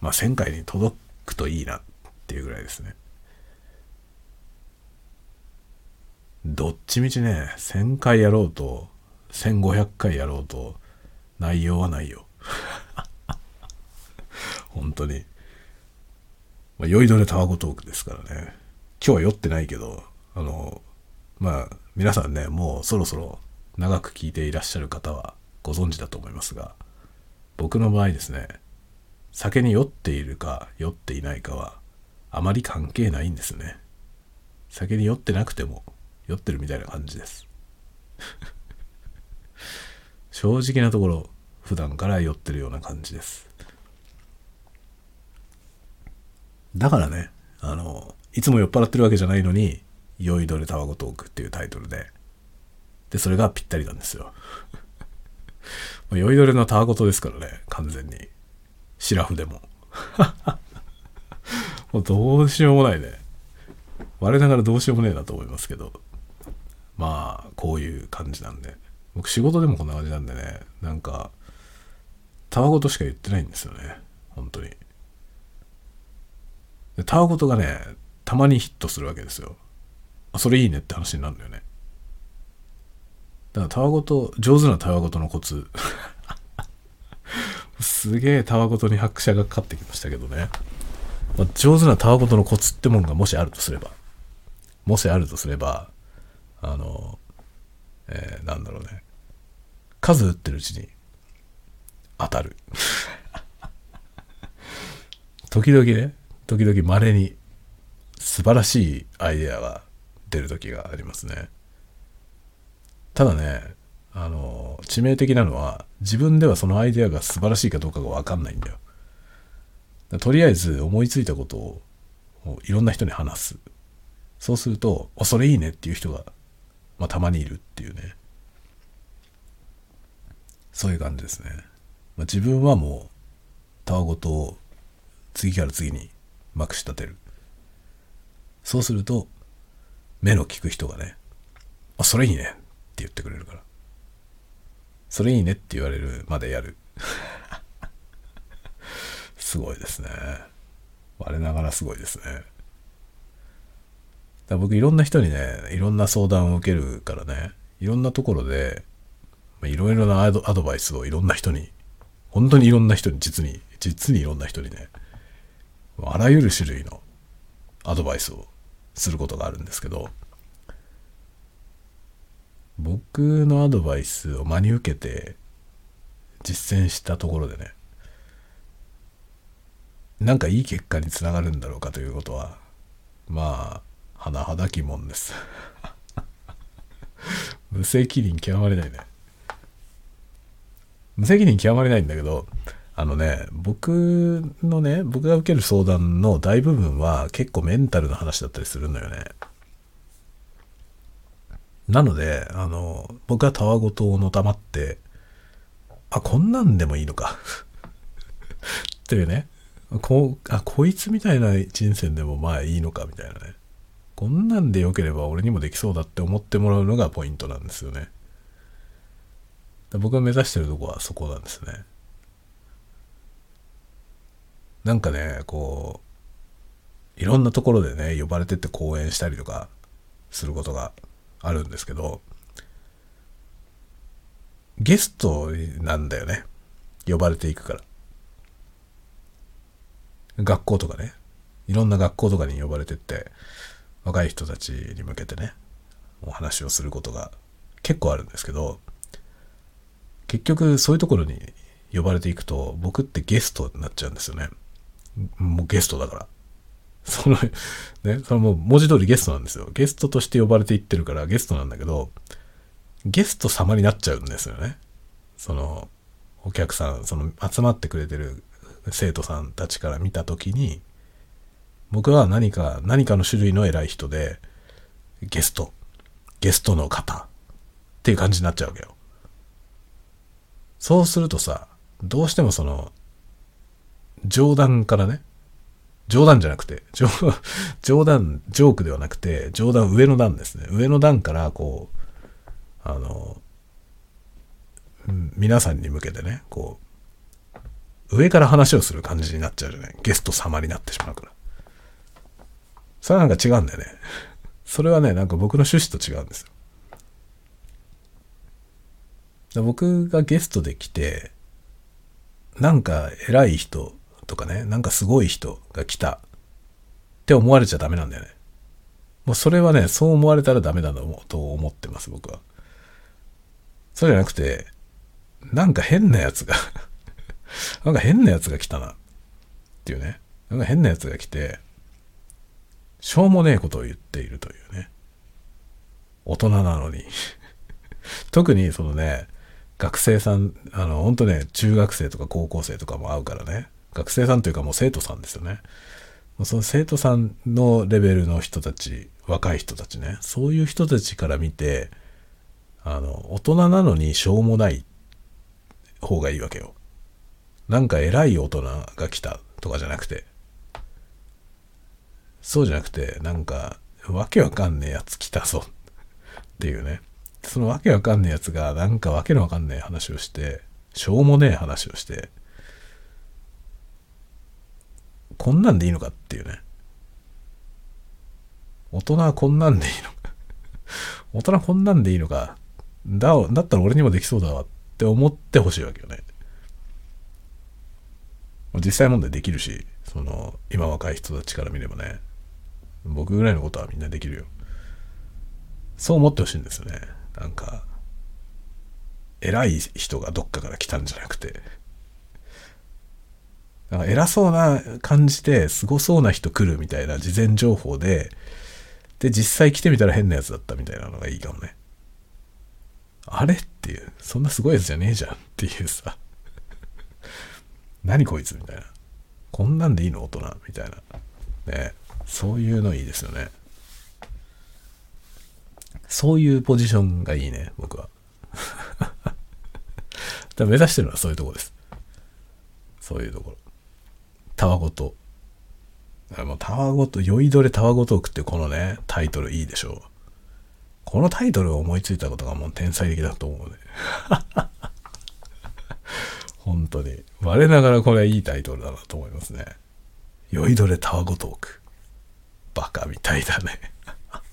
まあ、1000回に届くといいなっていうぐらいですね。どっちみちね、1000回やろうと、1500回やろうと、内容はないよ。[laughs] 本当に。まあ、酔いどれタワゴトークですからね。今日は酔ってないけど、あの、まあ皆さんねもうそろそろ長く聞いていらっしゃる方はご存知だと思いますが僕の場合ですね酒に酔っているか酔っていないかはあまり関係ないんですね酒に酔ってなくても酔ってるみたいな感じです。[laughs] 正直なところ普段から酔ってるような感じです。だからねあのいつも酔っ払ってるわけじゃないのに「酔いどれタバコトーク」っていうタイトルででそれがぴったりなんですよ。[laughs] 酔いどれのタワゴトですからね完全に。シラフでも。[laughs] もうどうしようもないね。我ながらどうしようもねえなと思いますけど。まあこういう感じなんで。僕仕事でもこんな感じなんでね。なんかタワゴトしか言ってないんですよね。本当に。でタワゴトがねたまにヒットするわけですよ。あそれいいねって話になるんだよね。だからタワゴト上手なタワゴトのコツ。[laughs] すげえタワゴトに拍車がかかってきましたけどね、まあ、上手なタワゴトのコツってもんがもしあるとすれば。もしあるとすればあのえー、なんだろうね。数打ってるうちに当たる。[laughs] 時々ね時々稀に素晴らしいアイデアが出る時がありますね。ただねあの致命的なのは自分ではそのアイデアが素晴らしいかどうかが分かんないんだよ。とりあえず思いついたことをいろんな人に話す。そうすると「それいいね」っていう人が、まあ、たまにいるっていうね。そういう感じですね、まあ、自分はもうたわごとを次から次にまくし立てる。そうすると目の利く人がね「あそれいいね」って言ってくれるから。それいいねって言われるまでやる。[laughs] すごいですね。我ながらすごいですね。だ僕いろんな人にねいろんな相談を受けるからねいろんなところでまあいろいろなアドアドバイスをいろんな人に本当にいろんな人に実に実にいろんな人にねあらゆる種類のアドバイスをすることがあるんですけど僕のアドバイスを真に受けて実践したところでねなんかいい結果につながるんだろうかということはまあ甚だ疑問です。[laughs] 無責任極まれないね。無責任極まれないんだけどあのね僕のね僕が受ける相談の大部分は結構メンタルの話だったりするのよね。なのであの僕はたわごとをのたまってあこんなんでもいいのか。[laughs] っていうね。こうあこいつみたいな人生でもまあいいのかみたいなね。こんなんでよければ俺にもできそうだって思ってもらうのがポイントなんですよね。僕が目指してるとこはそこなんですね。なんかねこういろんなところでね呼ばれてって講演したりとかすることがあるんですけどゲストなんだよね。呼ばれていくから。学校とかね。いろんな学校とかに呼ばれてって若い人たちに向けてねお話をすることが結構あるんですけど結局そういうところに呼ばれていくと僕ってゲストになっちゃうんですよね。もうゲストだから。そのねそれも文字通りゲストなんですよ。ゲストとして呼ばれていってるからゲストなんだけどゲスト様になっちゃうんですよね。そのお客さんその集まってくれてる生徒さんたちから見た時に僕は何か何かの種類の偉い人でゲストゲストの方っていう感じになっちゃうわけよ。そうするとさどうしてもその冗談からね冗談じゃなくて冗談ジョークではなくて冗談上の段ですね。上の段からこうあの皆さんに向けてねこう上から話をする感じになっちゃうじゃない。ゲスト様になってしまうから。それはなんか違うんだよねそれはねなんか僕の趣旨と違うんですよ僕がゲストで来てなんか偉い人とかねなんかすごい人が来たって思われちゃダメなんだよねもうそれはね、そう思われたらダメだと思ってます、僕は。そうじゃなくて、なんか変なやつがなんか変なやつが来たな。っていうね。なんか変なやつが来て、しょうもねえことを言っているというね。大人なのに [laughs] 特にそのね、学生さん、あの、本当ね、中学生とか高校生とかも会うからね。学生さんというかもう生徒さんですよね。その生徒さんのレベルの人たち、若い人たちね。そういう人たちから見て、あの、大人なのにしょうもない方がいいわけよ。なんか偉い大人が来たとかじゃなくて。そうじゃなくて、なんか、わけわかんねえやつ来たぞっていうね。そのわけわかんねえやつが、なんかわけのわかんねえ話をして、しょうもねえ話をして、こんなんでいいのかっていうね。大人はこんなんでいいのか大人こんなんでいいのか。だ、だったら俺にもできそうだわって思ってほしいわけよね。実際問題できるし、その、今若い人たちから見ればね、僕ぐらいのことはみんなできるよ。そう思ってほしいんですよね。なんか、偉い人がどっかから来たんじゃなくて、なんか偉そうな感じですごそうな人来るみたいな事前情報で、で、実際来てみたら変なやつだったみたいなのがいいかもね。あれっていう、そんなすごいやつじゃねえじゃんっていうさ。何こいつみたいな。こんなんでいいの大人みたいな。ね。そういうのいいですよね。そういうポジションがいいね、僕は。[laughs] 目指してるのはそういうとこです。そういうところ。たわごと。もうたわごと、酔いどれたわごとくってこのね、タイトルいいでしょう。このタイトルを思いついたことがもう天才的だと思うね。[laughs] 本当に。我ながらこれいいタイトルだなと思いますね。酔いどれたわごトーク。バカみたいだね。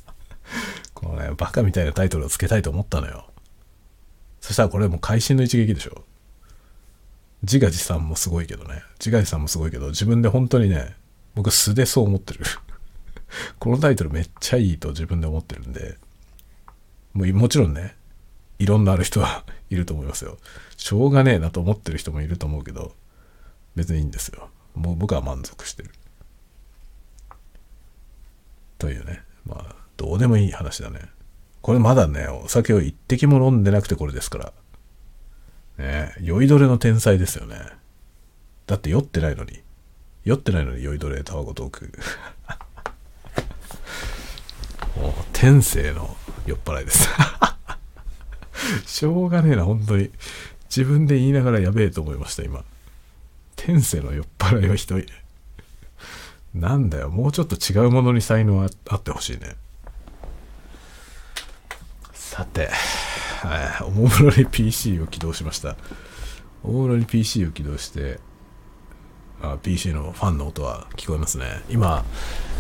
[laughs] このね、バカみたいなタイトルをつけたいと思ったのよ。そしたらこれもう会心の一撃でしょ。自画自賛もすごいけどね。自画自賛もすごいけど、自分で本当にね、僕素でそう思ってる。[laughs] このタイトルめっちゃいいと自分で思ってるんで、もうもちろんね、いろんなある人は [laughs] いると思いますよ。しょうがねえなと思ってる人もいると思うけど、別にいいんですよ。もう僕は満足してる。というね。まあ、どうでもいい話だね。これまだね、お酒を一滴も飲んでなくてこれですから。ね酔いどれの天才ですよね。だって酔ってないのに。酔ってないのに酔いどれタバコトーク。[laughs] もう天性の酔っ払いです [laughs] しょうがねえな、本当に。自分で言いながらやべえと思いました、今。天性の酔っ払いはひどい。なんだよ、もうちょっと違うものに才能あってほしいね。さて、おもむろに PC を起動しました。おもむろに PC を起動して、あ PC のファンの音は聞こえますね。今、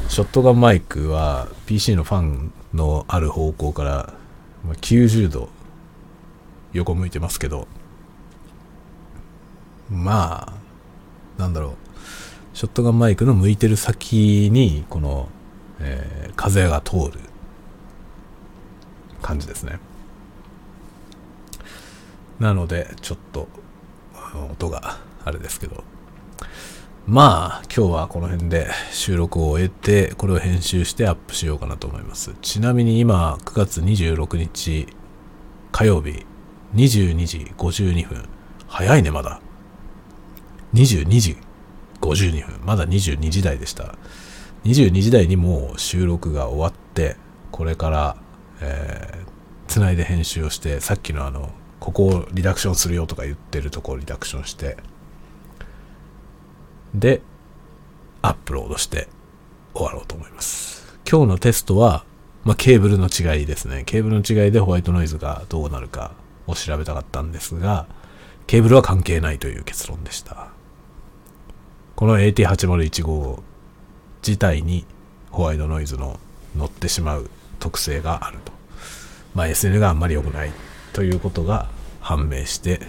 ショットガンマイクは PC のファンのある方向から90度横向いてますけど、まあ、なんだろう。ショットガンマイクの向いてる先に、この、えー、風が通る感じですね。なので、ちょっと、音があれですけど。まあ、今日はこの辺で収録を終えて、これを編集してアップしようかなと思います。ちなみに今、9月26日火曜日、22時52分。早いね、まだ。22時52分。まだ22時台でした。22時台にもう収録が終わって、これから、えー、つないで編集をして、さっきのあの、ここをリダクションするよとか言ってるとこをリダクションして、で、アップロードして終わろうと思います。今日のテストは、まあ、ケーブルの違いですね。ケーブルの違いでホワイトノイズがどうなるかを調べたかったんですが、ケーブルは関係ないという結論でした。この AT8015 自体にホワイトノイズの乗ってしまう特性があると。まあ SN があんまり良くないということが判明して、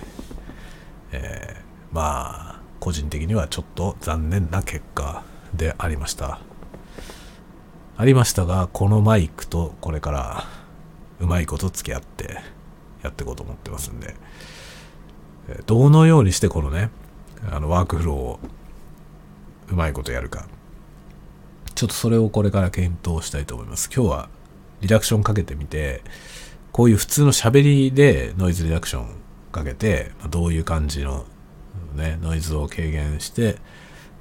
えー、まあ個人的にはちょっと残念な結果でありました。ありましたが、このマイクとこれからうまいこと付き合ってやっていこうと思ってますんで、どのようにしてこのね、あのワークフローをうまいことやるか、ちょっとそれをこれから検討したいと思います。今日はリダクションかけてみて、こういう普通の喋りでノイズリダクションかけて、どういう感じの、ね、ノイズを軽減して、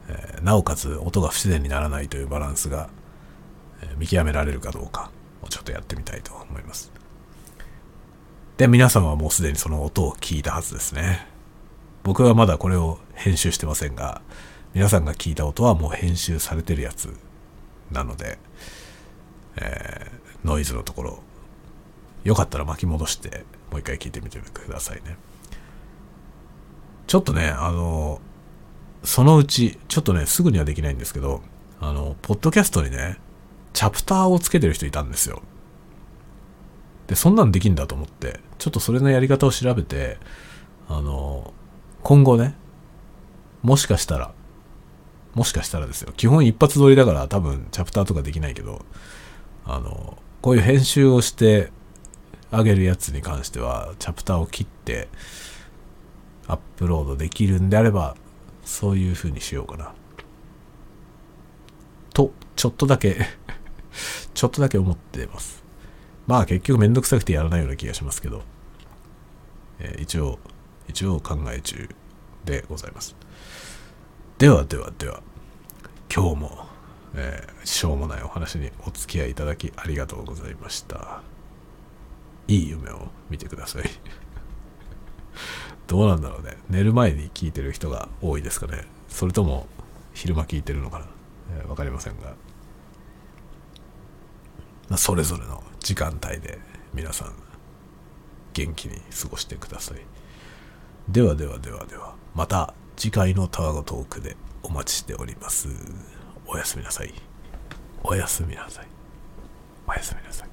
え、なおかつ音が不自然にならないというバランスが、え、見極められるかどうかをちょっとやってみたいと思います。で、皆様はもうすでにその音を聞いたはずですね。僕はまだこれを編集してませんが、皆さんが聞いた音はもう編集されてるやつなので、えー、ノイズのところ、よかったら巻き戻してもう一回聞いてみてくださいね。ちょっとね、あの、そのうち、ちょっとね、すぐにはできないんですけど、あの、ポッドキャストにね、チャプターをつけてる人いたんですよ。で、そんなんできんだと思って、ちょっとそれのやり方を調べて、あの、今後ね、もしかしたら、もしかしたらですよ。基本一発撮りだから多分チャプターとかできないけど、あの、こういう編集をしてあげるやつに関しては、チャプターを切ってアップロードできるんであれば、そういう風にしようかな。と、ちょっとだけ [laughs] ちょっとだけ思ってます。まあ結局めんどくさくてやらないような気がしますけど、えー、一応、一応考え中でございます。ではではでは、今日も、えー、しょうもないお話にお付き合いいただきありがとうございました。いい夢を見てください。[laughs] どうなんだろうね。寝る前に聞いてる人が多いですかね。それとも昼間聞いてるのかな。えー、わかりませんが。まあ、それぞれの時間帯で皆さん元気に過ごしてください。ではではではでは、また次回のタワゴトークでお待ちしております。おやすみなさい。おやすみなさい。おやすみなさい。